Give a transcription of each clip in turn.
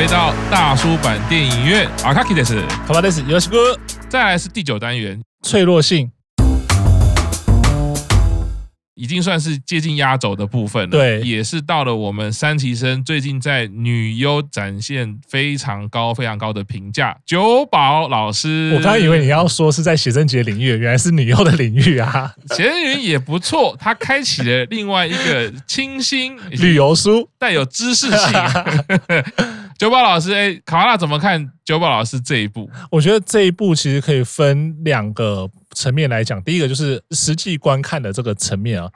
迎回到大叔版电影院。阿卡基德斯，卡巴德斯，有请哥。再来是第九单元，脆弱性。已经算是接近压轴的部分了，对，也是到了我们三期生最近在女优展现非常高、非常高的评价。九宝老师，我刚以为你要说是在写真集领域，原来是女优的领域啊。写真集也不错，他开启了另外一个清新旅游书，带有知识性。九宝老师，哎，卡瓦纳怎么看九宝老师这一部？我觉得这一部其实可以分两个层面来讲。第一个就是实际观看的这个层面啊，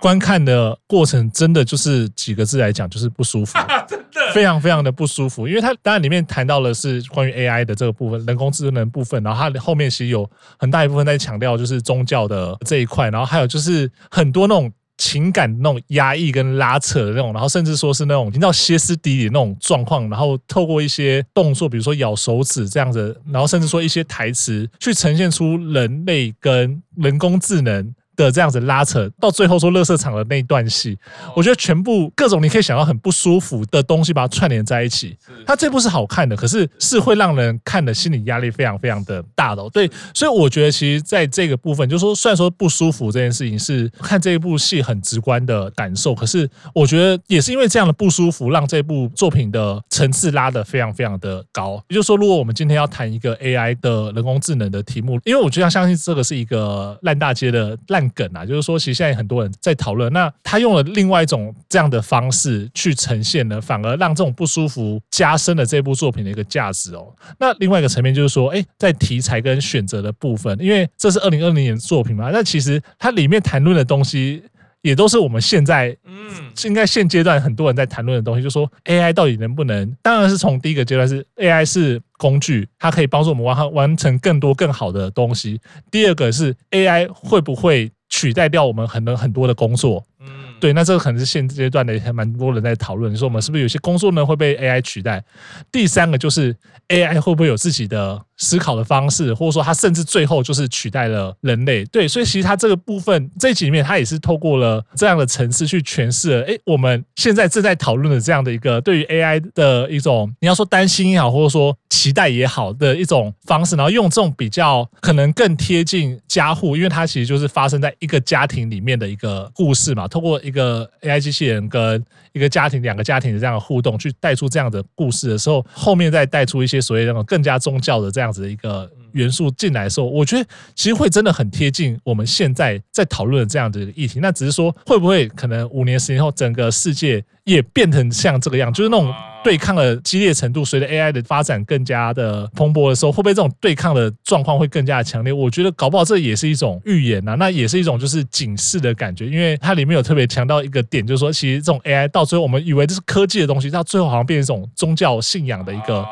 观看的过程真的就是几个字来讲，就是不舒服，真的非常非常的不舒服。因为它当然里面谈到的是关于 AI 的这个部分，人工智能的部分，然后它后面其实有很大一部分在强调就是宗教的这一块，然后还有就是很多那种。情感那种压抑跟拉扯的那种，然后甚至说是那种已经到歇斯底里那种状况，然后透过一些动作，比如说咬手指这样子，然后甚至说一些台词，去呈现出人类跟人工智能。的这样子拉扯到最后说乐色场的那一段戏，我觉得全部各种你可以想到很不舒服的东西，把它串联在一起。它这部是好看的，可是是会让人看的心理压力非常非常的大的。对，所以我觉得其实在这个部分，就是说虽然说不舒服这件事情是看这一部戏很直观的感受，可是我觉得也是因为这样的不舒服，让这部作品的层次拉得非常非常的高。也就是说，如果我们今天要谈一个 AI 的人工智能的题目，因为我觉得相信这个是一个烂大街的烂。梗啊，就是说，其实现在很多人在讨论，那他用了另外一种这样的方式去呈现呢，反而让这种不舒服加深了这部作品的一个价值哦。那另外一个层面就是说，哎，在题材跟选择的部分，因为这是二零二零年的作品嘛，那其实它里面谈论的东西。也都是我们现在，嗯，应该现阶段很多人在谈论的东西，就是说 AI 到底能不能？当然是从第一个阶段是 AI 是工具，它可以帮助我们完完成更多更好的东西。第二个是 AI 会不会取代掉我们很多很多的工作？嗯，对，那这个可能是现阶段的还蛮多人在讨论，说我们是不是有些工作呢会被 AI 取代？第三个就是 AI 会不会有自己的？思考的方式，或者说它甚至最后就是取代了人类，对，所以其实它这个部分这几面，它也是透过了这样的层次去诠释了，哎，我们现在正在讨论的这样的一个对于 AI 的一种，你要说担心也好，或者说期待也好的一种方式，然后用这种比较可能更贴近家户，因为它其实就是发生在一个家庭里面的一个故事嘛，透过一个 AI 机器人跟一个家庭两个家庭的这样的互动，去带出这样的故事的时候，后面再带出一些所谓那种更加宗教的这样。这样子的一个元素进来的时候，我觉得其实会真的很贴近我们现在在讨论的这样的一个议题。那只是说，会不会可能五年、十年后，整个世界也变成像这个样，就是那种对抗的激烈程度，随着 AI 的发展更加的蓬勃的时候，会不会这种对抗的状况会更加的强烈？我觉得搞不好这也是一种预言呐，那也是一种就是警示的感觉，因为它里面有特别强调一个点，就是说，其实这种 AI 到最后，我们以为这是科技的东西，到最后好像变成一种宗教信仰的一个。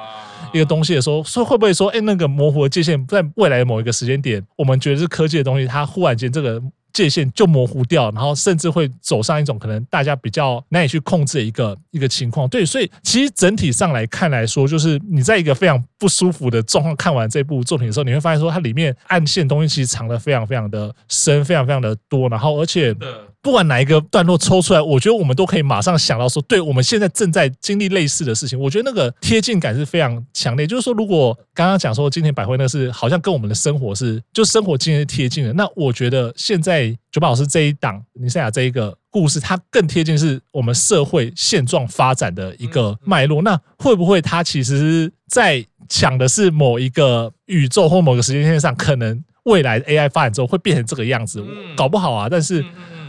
一个东西的时候，说会不会说，哎，那个模糊的界限，在未来的某一个时间点，我们觉得是科技的东西，它忽然间这个界限就模糊掉，然后甚至会走上一种可能大家比较难以去控制的一个一个情况。对，所以其实整体上来看来说，就是你在一个非常不舒服的状况看完这部作品的时候，你会发现说，它里面暗线东西其实藏的非常非常的深，非常非常的多，然后而且。不管哪一个段落抽出来，我觉得我们都可以马上想到说，对，我们现在正在经历类似的事情。我觉得那个贴近感是非常强烈。就是说，如果刚刚讲说今天百惠那是好像跟我们的生活是就生活经验是贴近的，那我觉得现在九宝老师这一档尼赛亚这一个故事，它更贴近是我们社会现状发展的一个脉络。那会不会它其实在讲的是某一个宇宙或某个时间线上，可能未来 AI 发展之后会变成这个样子？搞不好啊，但是。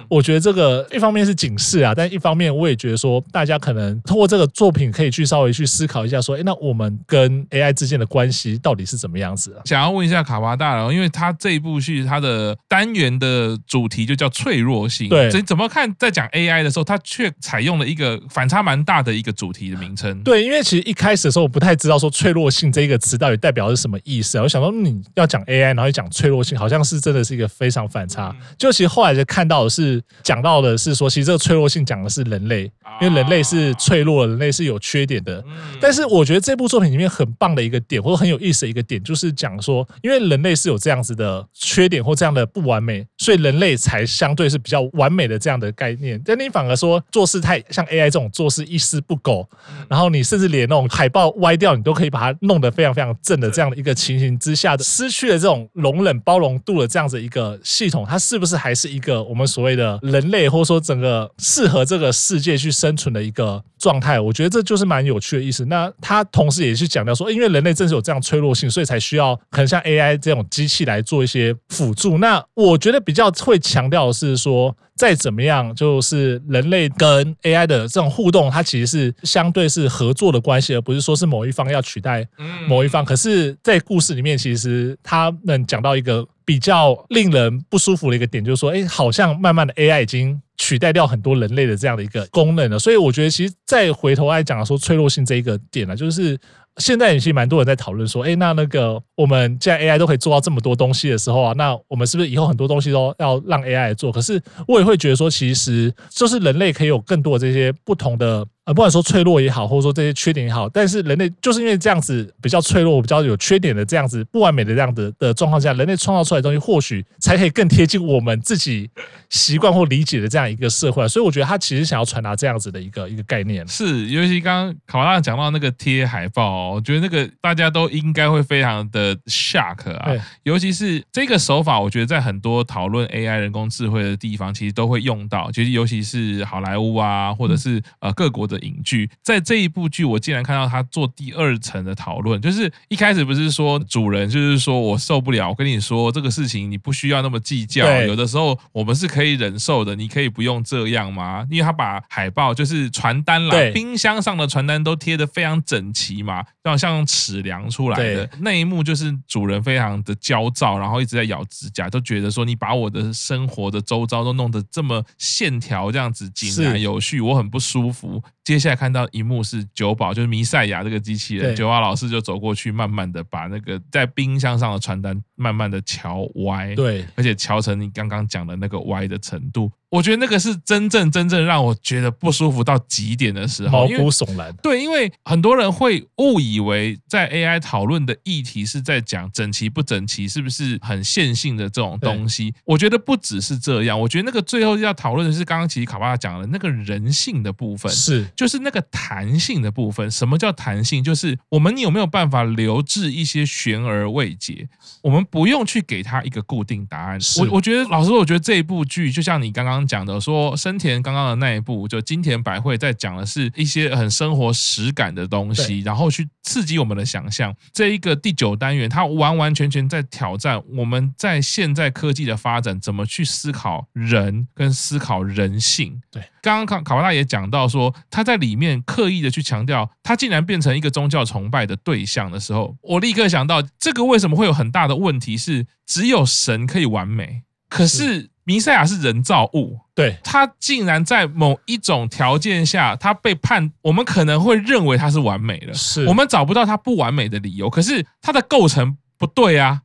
我觉得这个一方面是警示啊，但一方面我也觉得说，大家可能通过这个作品可以去稍微去思考一下，说，哎，那我们跟 AI 之间的关系到底是怎么样子啊？想要问一下卡巴大佬，因为他这一部戏它的单元的主题就叫脆弱性，对，所以怎么看在讲 AI 的时候，他却采用了一个反差蛮大的一个主题的名称？对，因为其实一开始的时候我不太知道说脆弱性这一个词到底代表的是什么意思啊。我想说你要讲 AI，然后又讲脆弱性，好像是真的是一个非常反差。就其实后来就看到的是讲到的。是说，其实这个脆弱性讲的是人类，因为人类是脆弱的，人类是有缺点的。但是我觉得这部作品里面很棒的一个点，或者很有意思的一个点，就是讲说，因为人类是有这样子的缺点或这样的不完美，所以人类才相对是比较完美的这样的概念。但你反而说做事太像 AI 这种做事一丝不苟，然后你甚至连那种海报歪掉，你都可以把它弄得非常非常正的这样的一个情形之下的，失去了这种容忍包容度的这样子一个系统，它是不是还是一个我们所谓的人类，或者说整个适合这个世界去生存的一个状态？我觉得这就是蛮有趣的意思。那他同时也是强调说，因为人类正是有这样脆弱性，所以才需要很像 AI 这种机器来做一些辅助。那我觉得比较会强调的是说，再怎么样，就是人类跟 AI 的这种互动，它其实是相对是合作的关系，而不是说是某一方要取代某一方。可是，在故事里面，其实他们讲到一个比较令人不舒服的一个点，就是说，哎，好像慢慢的 AI 已经取代掉很多人类的这样的一个功能了。所以，我觉得其实再回头来讲说脆弱性这一个点呢，就是。现在其实蛮多人在讨论说，哎，那那个我们现在 AI 都可以做到这么多东西的时候啊，那我们是不是以后很多东西都要让 AI 来做？可是我也会觉得说，其实就是人类可以有更多的这些不同的。呃，不管说脆弱也好，或者说这些缺点也好，但是人类就是因为这样子比较脆弱、比较有缺点的这样子不完美的这样子的状况下，人类创造出来的东西或许才可以更贴近我们自己习惯或理解的这样一个社会。所以我觉得他其实想要传达这样子的一个一个概念。是，尤其刚刚卡巴纳讲到那个贴海报，哦我觉得那个大家都应该会非常的 shock 啊。尤其是这个手法，我觉得在很多讨论 AI 人工智慧的地方，其实都会用到。其实尤其是好莱坞啊，或者是呃各国的。影剧。在这一部剧，我竟然看到他做第二层的讨论，就是一开始不是说主人就是说我受不了，我跟你说这个事情你不需要那么计较，有的时候我们是可以忍受的，你可以不用这样吗？因为他把海报就是传单啦，冰箱上的传单都贴得非常整齐嘛，像像尺量出来的。那一幕，就是主人非常的焦躁，然后一直在咬指甲，都觉得说你把我的生活的周遭都弄得这么线条这样子井然有序，我很不舒服。接下来看到一幕是九宝，就是弥赛亚这个机器人，九宝老师就走过去，慢慢的把那个在冰箱上的传单慢慢的乔歪，对，而且乔成你刚刚讲的那个歪的程度。我觉得那个是真正真正让我觉得不舒服到极点的时候，毛骨悚然。对，因为很多人会误以为在 AI 讨论的议题是在讲整齐不整齐，是不是很线性的这种东西？我觉得不只是这样，我觉得那个最后要讨论的是刚刚其实卡巴拉讲的那个人性的部分，是就是那个弹性的部分。什么叫弹性？就是我们有没有办法留置一些悬而未解？我们不用去给他一个固定答案。我我觉得老实说，我觉得这一部剧就像你刚刚。刚讲的说，生田刚刚的那一部就金田百惠在讲的是一些很生活实感的东西，然后去刺激我们的想象。这一个第九单元，它完完全全在挑战我们在现在科技的发展，怎么去思考人跟思考人性。对，刚刚卡卡巴纳也讲到说，他在里面刻意的去强调，他竟然变成一个宗教崇拜的对象的时候，我立刻想到，这个为什么会有很大的问题？是只有神可以完美，可是。弥赛亚是人造物，对，他竟然在某一种条件下，他被判，我们可能会认为他是完美的，是我们找不到他不完美的理由，可是他的构成不对啊。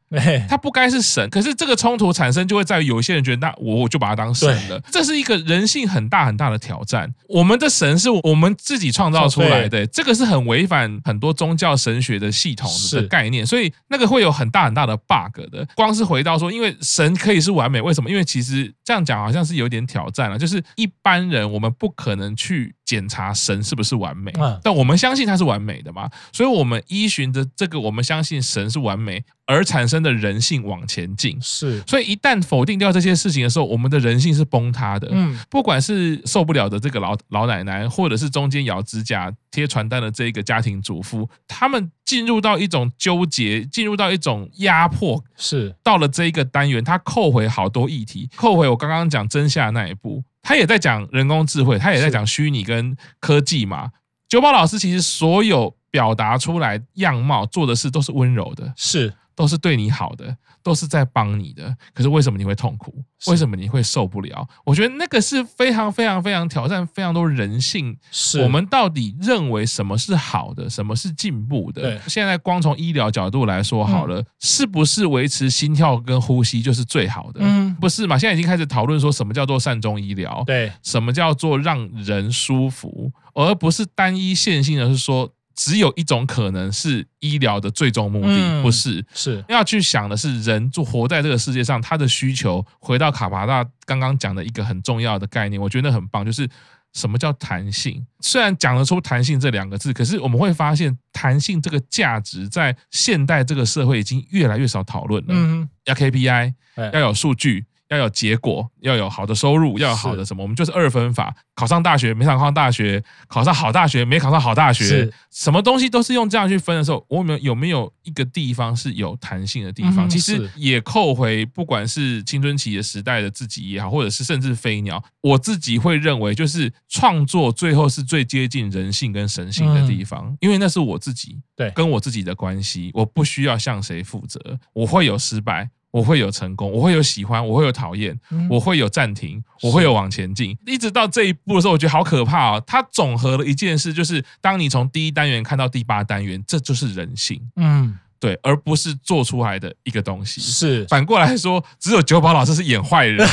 他不该是神，可是这个冲突产生就会在于有一些人觉得，那我我就把他当神了。这是一个人性很大很大的挑战。我们的神是我们自己创造出来的，这个是很违反很多宗教神学的系统的概念，所以那个会有很大很大的 bug 的。光是回到说，因为神可以是完美，为什么？因为其实这样讲好像是有点挑战了，就是一般人我们不可能去检查神是不是完美，但我们相信他是完美的嘛，所以我们依循着这个，我们相信神是完美而产生的人性往前进，是，所以一旦否定掉这些事情的时候，我们的人性是崩塌的。嗯，不管是受不了的这个老老奶奶，或者是中间咬指甲贴传单的这一个家庭主妇，他们进入到一种纠结，进入到一种压迫。是，到了这一个单元，他扣回好多议题，扣回我刚刚讲真相那一步，他也在讲人工智慧，他也在讲虚拟跟科技嘛。九宝老师其实所有表达出来样貌做的事都是温柔的，是。都是对你好的，都是在帮你的。可是为什么你会痛苦？为什么你会受不了？我觉得那个是非常非常非常挑战非常多人性。是我们到底认为什么是好的，什么是进步的？对，现在光从医疗角度来说好了，嗯、是不是维持心跳跟呼吸就是最好的？嗯，不是嘛？现在已经开始讨论说什么叫做善终医疗？对，什么叫做让人舒服，而不是单一线性的是说。只有一种可能是医疗的最终目的，嗯、不是是要去想的是人就活在这个世界上，他的需求。回到卡巴大刚刚讲的一个很重要的概念，我觉得很棒，就是什么叫弹性？虽然讲得出弹性这两个字，可是我们会发现弹性这个价值在现代这个社会已经越来越少讨论了。嗯，要 KPI，要有数据。要有结果，要有好的收入，要有好的什么？我们就是二分法，考上大学没考上大学，考上好大学没考上好大学，什么东西都是用这样去分的时候，我们有没有一个地方是有弹性的地方？嗯、其实也扣回，不管是青春期的时代的自己也好，或者是甚至飞鸟，我自己会认为，就是创作最后是最接近人性跟神性的地方，嗯、因为那是我自己对跟我自己的关系，我不需要向谁负责，我会有失败。我会有成功，我会有喜欢，我会有讨厌，我会有暂停，我会有往前进，一直到这一步的时候，我觉得好可怕哦。它总和了一件事，就是当你从第一单元看到第八单元，这就是人性。嗯。对，而不是做出来的一个东西。是反过来说，只有九宝老师是演坏人。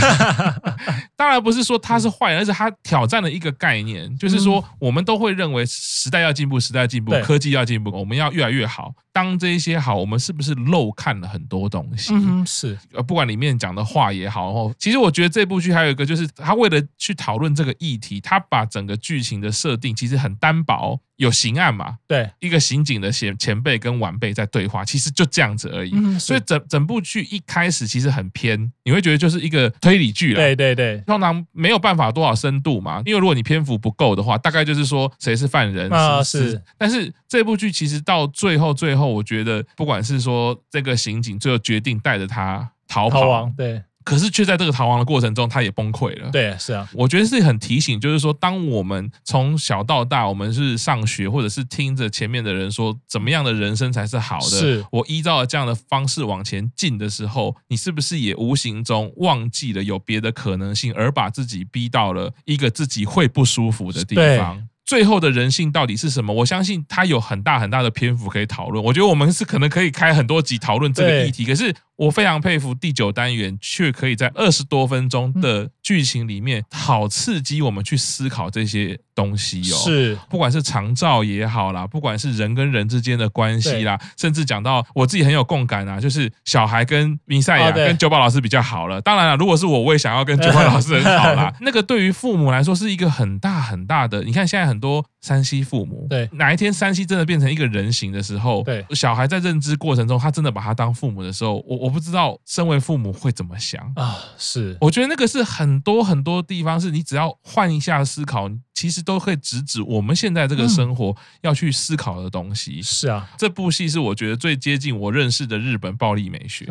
当然不是说他是坏人，而是他挑战了一个概念，就是说我们都会认为时代要进步，时代要进步，科技要进步，我们要越来越好。当这一些好，我们是不是漏看了很多东西？嗯，是。呃，不管里面讲的话也好，然后其实我觉得这部剧还有一个，就是他为了去讨论这个议题，他把整个剧情的设定其实很单薄。有刑案嘛？对，一个刑警的前前辈跟晚辈在对话，其实就这样子而已。嗯、所以整整部剧一开始其实很偏，你会觉得就是一个推理剧了。对对对，通常没有办法多少深度嘛，因为如果你篇幅不够的话，大概就是说谁是犯人啊是。但是这部剧其实到最后最后，我觉得不管是说这个刑警最后决定带着他逃跑，逃亡，对。可是却在这个逃亡的过程中，他也崩溃了。对，是啊，我觉得是很提醒，就是说，当我们从小到大，我们是上学，或者是听着前面的人说怎么样的人生才是好的，是我依照这样的方式往前进的时候，你是不是也无形中忘记了有别的可能性，而把自己逼到了一个自己会不舒服的地方？最后的人性到底是什么？我相信他有很大很大的篇幅可以讨论。我觉得我们是可能可以开很多集讨论这个议题。可是我非常佩服第九单元，却可以在二十多分钟的剧情里面，好刺激我们去思考这些东西哦。是，不管是长照也好啦，不管是人跟人之间的关系啦，甚至讲到我自己很有共感啊，就是小孩跟弥赛亚跟九宝老师比较好了。当然了，如果是我，我也想要跟九宝老师很好啦。那个对于父母来说是一个很大很大的。你看现在很。多山西父母，对，哪一天山西真的变成一个人形的时候，对，小孩在认知过程中，他真的把他当父母的时候，我我不知道身为父母会怎么想啊？是，我觉得那个是很多很多地方，是你只要换一下思考。其实都会直指我们现在这个生活要去思考的东西。是啊，这部戏是我觉得最接近我认识的日本暴力美学。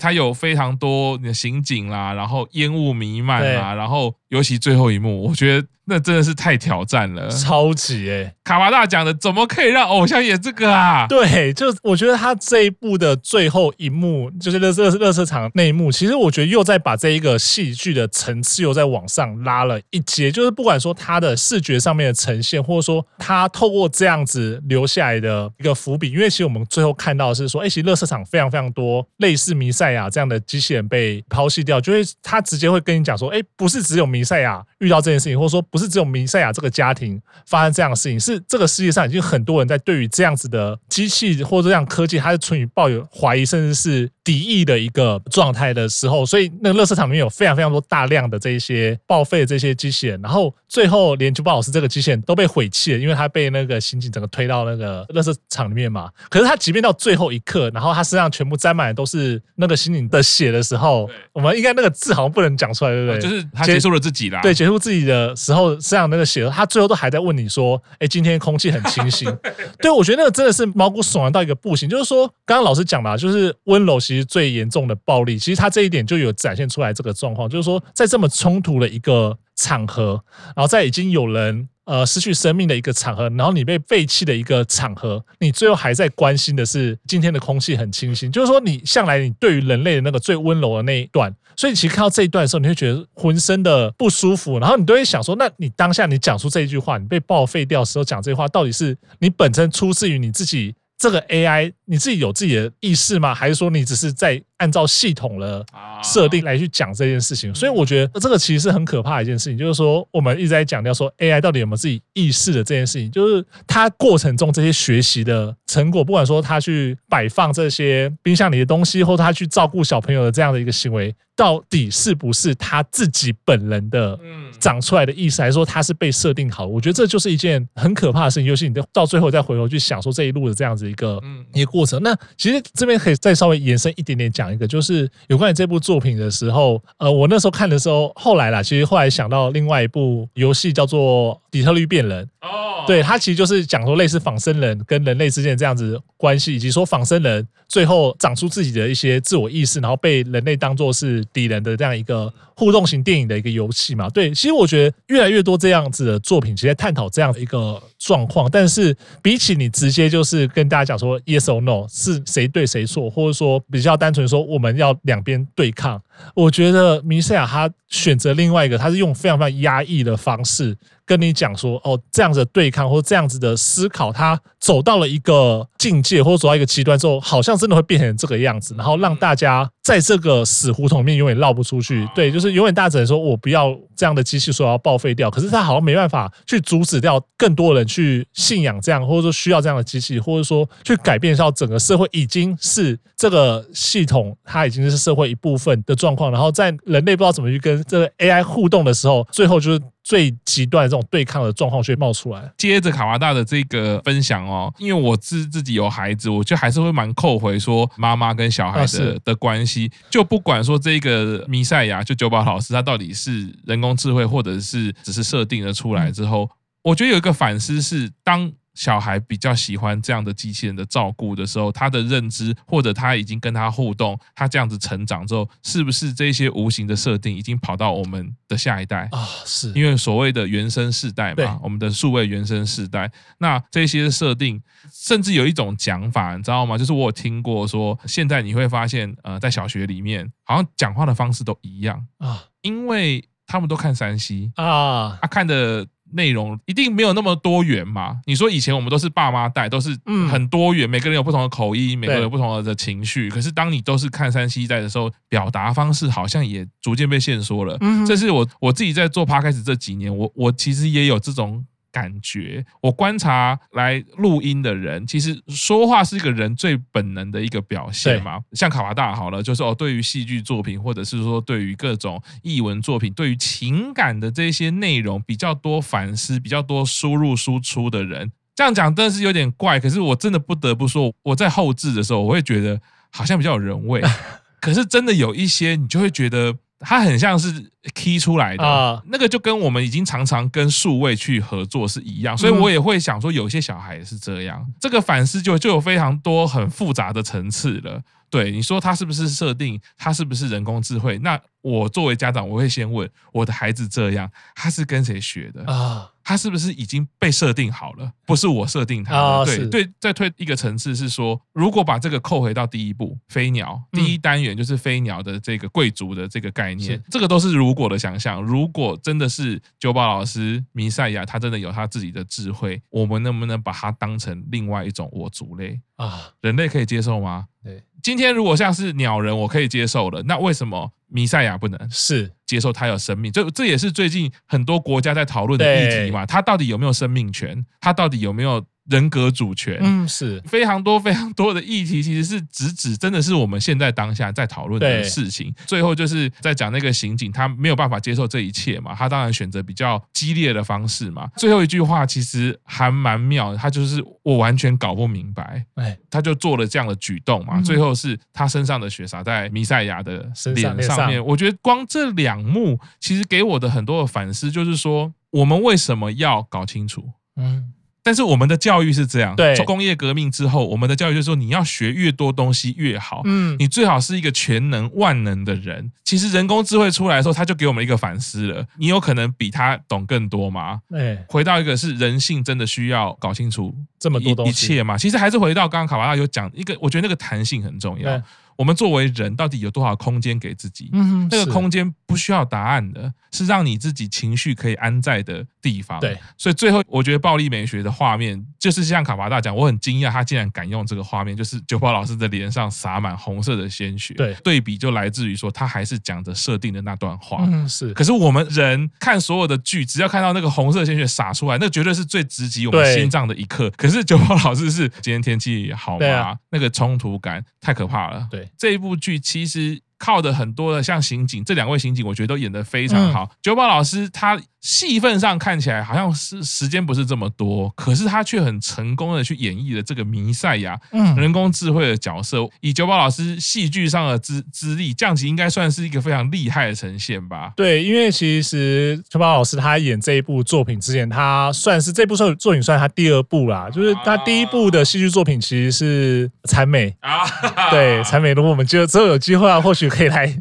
它有非常多的刑警啦，然后烟雾弥漫啦，然后尤其最后一幕，我觉得那真的是太挑战了，超级哎！卡帕大讲的怎么可以让偶像演这个啊？对，就我觉得他这一部的最后一幕，就是乐乐乐色场那一幕，其实我觉得又在把这一个戏剧的层次又在往上拉了一阶，就是不管说他的。视觉上面的呈现，或者说他透过这样子留下来的一个伏笔，因为其实我们最后看到的是说，哎，其实乐色场非常非常多类似弥赛亚这样的机器人被抛弃掉，就会他直接会跟你讲说，哎，不是只有弥赛亚遇到这件事情，或者说不是只有明赛亚这个家庭发生这样的事情，是这个世界上已经很多人在对于这样子的机器或者这样科技，它是存于抱有怀疑，甚至是敌意的一个状态的时候，所以那个垃圾场里面有非常非常多大量的这一些报废的这些机器人，然后最后连。九宝老师这个机器人都被毁弃了，因为他被那个刑警整个推到那个垃圾场里面嘛。可是他即便到最后一刻，然后他身上全部沾满的都是那个刑警的血的时候，我们应该那个字好像不能讲出来，对不对？就是他结束了自己啦。对，结束自己的时候，身上那个血，他最后都还在问你说：“哎，今天空气很清新。”对，我觉得那个真的是毛骨悚然到一个不行。就是说，刚刚老师讲的，就是温柔其实最严重的暴力，其实他这一点就有展现出来这个状况，就是说在这么冲突的一个。场合，然后在已经有人呃失去生命的一个场合，然后你被废弃的一个场合，你最后还在关心的是今天的空气很清新，就是说你向来你对于人类的那个最温柔的那一段，所以其实看到这一段的时候，你会觉得浑身的不舒服，然后你都会想说，那你当下你讲出这一句话，你被报废掉的时候讲这句话，到底是你本身出自于你自己这个 AI，你自己有自己的意识吗？还是说你只是在？按照系统的设定来去讲这件事情，所以我觉得这个其实是很可怕的一件事情。就是说，我们一直在强调说 AI 到底有没有自己意识的这件事情，就是它过程中这些学习的成果，不管说它去摆放这些冰箱里的东西，或它去照顾小朋友的这样的一个行为，到底是不是他自己本人的长出来的意思，还是说他是被设定好？我觉得这就是一件很可怕的事情。尤其你到最后再回头去想说这一路的这样子一个一个过程，那其实这边可以再稍微延伸一点点讲。一个就是有关于这部作品的时候，呃，我那时候看的时候，后来啦，其实后来想到另外一部游戏叫做《底特律变人》哦，对，它其实就是讲说类似仿生人跟人类之间这样子关系，以及说仿生人最后长出自己的一些自我意识，然后被人类当做是敌人的这样一个互动型电影的一个游戏嘛。对，其实我觉得越来越多这样子的作品，其实探讨这样的一个状况。但是比起你直接就是跟大家讲说 yes or no 是谁对谁错，或者说比较单纯说。我们要两边对抗，我觉得米赛亚他选择另外一个，他是用非常非常压抑的方式。跟你讲说哦，这样子对抗或这样子的思考，他走到了一个境界，或者走到一个极端之后，好像真的会变成这个样子，然后让大家在这个死胡同里面永远绕不出去。对，就是永远大只能说我不要这样的机器，说要报废掉。可是他好像没办法去阻止掉更多人去信仰这样，或者说需要这样的机器，或者说去改变到整个社会已经是这个系统，它已经是社会一部分的状况。然后在人类不知道怎么去跟这个 AI 互动的时候，最后就是。最极端的这种对抗的状况就会冒出来。接着卡瓦大的这个分享哦，因为我自自己有孩子，我就还是会蛮扣回说妈妈跟小孩的的关系。就不管说这个弥赛亚，就九宝老师他到底是人工智慧，或者是只是设定了出来之后，我觉得有一个反思是当。小孩比较喜欢这样的机器人的照顾的时候，他的认知或者他已经跟他互动，他这样子成长之后，是不是这些无形的设定已经跑到我们的下一代啊？是因为所谓的原生世代嘛，我们的数位原生世代，那这些设定甚至有一种讲法，你知道吗？就是我有听过说，现在你会发现，呃，在小学里面，好像讲话的方式都一样啊，因为他们都看 3C 啊，他看的。内容一定没有那么多元嘛？你说以前我们都是爸妈带，都是很多元，每个人有不同的口音，每个人有不同的情绪。可是当你都是看山西带的时候，表达方式好像也逐渐被限缩了。这是我我自己在做 Podcast 这几年，我我其实也有这种。感觉我观察来录音的人，其实说话是一个人最本能的一个表现嘛。像卡瓦大好了，就是哦，对于戏剧作品，或者是说对于各种艺文作品，对于情感的这些内容比较多反思，比较多输入输出的人，这样讲真的是有点怪。可是我真的不得不说，我在后置的时候，我会觉得好像比较有人味。可是真的有一些，你就会觉得。它很像是 key 出来的，那个就跟我们已经常常跟数位去合作是一样，所以我也会想说，有些小孩也是这样，这个反思就就有非常多很复杂的层次了。对，你说他是不是设定，他是不是人工智慧？那我作为家长，我会先问我的孩子这样，他是跟谁学的啊？他是不是已经被设定好了？不是我设定他的。对对，再推一个层次是说，如果把这个扣回到第一步，飞鸟第一单元就是飞鸟的这个贵族的这个概念，这个都是如果的想象。如果真的是九宝老师弥赛亚，他真的有他自己的智慧，我们能不能把它当成另外一种我族类啊？人类可以接受吗？对。今天如果像是鸟人，我可以接受了，那为什么弥赛亚不能？是接受他有生命，这这也是最近很多国家在讨论的议题嘛？他到底有没有生命权？他到底有没有？人格主权，嗯，是非常多非常多的议题，其实是直指真的是我们现在当下在讨论的事情。最后就是在讲那个刑警，他没有办法接受这一切嘛，他当然选择比较激烈的方式嘛。最后一句话其实还蛮妙的，他就是我完全搞不明白，哎，他就做了这样的举动嘛。最后是他身上的血洒在弥赛亚的脸上面，我觉得光这两幕其实给我的很多的反思，就是说我们为什么要搞清楚？嗯。但是我们的教育是这样，对，工业革命之后，我们的教育就是说，你要学越多东西越好，嗯，你最好是一个全能万能的人。其实人工智慧出来的时候，他就给我们一个反思了，你有可能比他懂更多吗？对，回到一个是人性真的需要搞清楚这么多东西一切吗？其实还是回到刚刚卡巴拉有讲一个，我觉得那个弹性很重要。我们作为人，到底有多少空间给自己？嗯，那个空间不需要答案的，是让你自己情绪可以安在的地方。对，所以最后我觉得暴力美学的画面，就是像卡巴大讲，我很惊讶他竟然敢用这个画面，就是九宝老师的脸上洒满红色的鲜血。对，对比就来自于说他还是讲着设定的那段话。嗯，是。可是我们人看所有的剧，只要看到那个红色鲜血洒出来，那绝对是最直击我们心脏的一刻。可是九宝老师是今天天气好吗？啊、那个冲突感太可怕了。对，这一部剧。其实靠的很多的像刑警，这两位刑警，我觉得都演的非常好。九宝老师他。戏份上看起来好像是时间不是这么多，可是他却很成功的去演绎了这个弥赛亚，嗯，人工智慧的角色。以九宝老师戏剧上的资资历，这样子应该算是一个非常厉害的呈现吧？对，因为其实九宝老师他演这一部作品之前，他算是这部作作品算他第二部啦，就是他第一部的戏剧作品其实是《残美》啊，对，《残美》。如果我们就之后有机会啊，或许可以来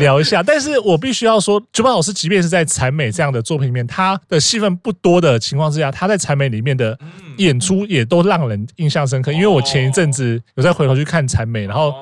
聊一下。但是我必须要说，九宝老师即便是在《产美》这样的。作品里面，他的戏份不多的情况之下，他在产美里面的演出也都让人印象深刻。因为我前一阵子有再回头去看产美，然后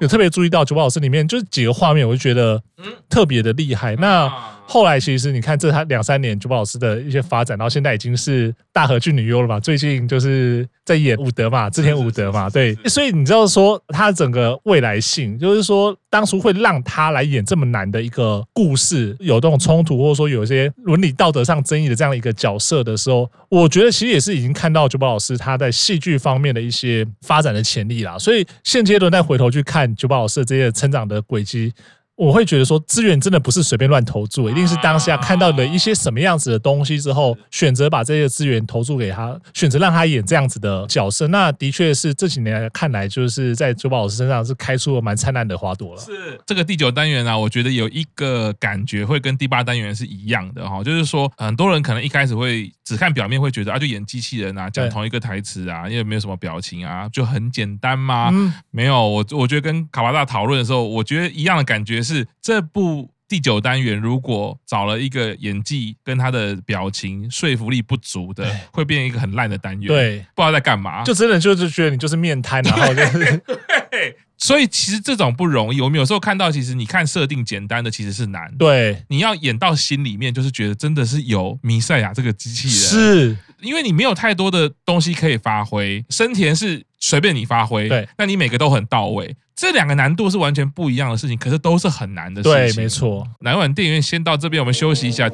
有特别注意到九宝老师里面就是几个画面，我就觉得特别的厉害。那后来其实你看这他两三年九宝老师的一些发展，到现在已经是大河剧女优了吧？最近就是在演武德嘛，织田武德嘛，对。所以你知道说他整个未来性，就是说当初会让他来演这么难的一个故事，有这种冲突，或者说有一些伦理道德上争议的这样一个角色的时候，我觉得其实也是已经看到九宝老师他在戏剧方面的一些发展的潜力啦。所以现阶段再回头去看九宝老师的这些成长的轨迹。我会觉得说，资源真的不是随便乱投注，一定是当下看到了一些什么样子的东西之后，选择把这些资源投注给他，选择让他演这样子的角色。那的确是这几年看来，就是在九宝老师身上是开出了蛮灿烂的花朵了。是这个第九单元啊，我觉得有一个感觉会跟第八单元是一样的哈，就是说很多人可能一开始会只看表面，会觉得啊，就演机器人啊，讲同一个台词啊，因为没有什么表情啊，就很简单嘛。嗯，没有，我我觉得跟卡巴大讨论的时候，我觉得一样的感觉。是这部第九单元，如果找了一个演技跟他的表情说服力不足的，会变成一个很烂的单元。对，不知道在干嘛，就真的就是觉得你就是面瘫，然后就是。对，所以其实这种不容易。我们有时候看到，其实你看设定简单的其实是难。对，你要演到心里面，就是觉得真的是有弥赛亚这个机器人。是，因为你没有太多的东西可以发挥，生田是随便你发挥。对，那你每个都很到位。这两个难度是完全不一样的事情，可是都是很难的事情。对，没错。来晚电影院先到这边，我们休息一下。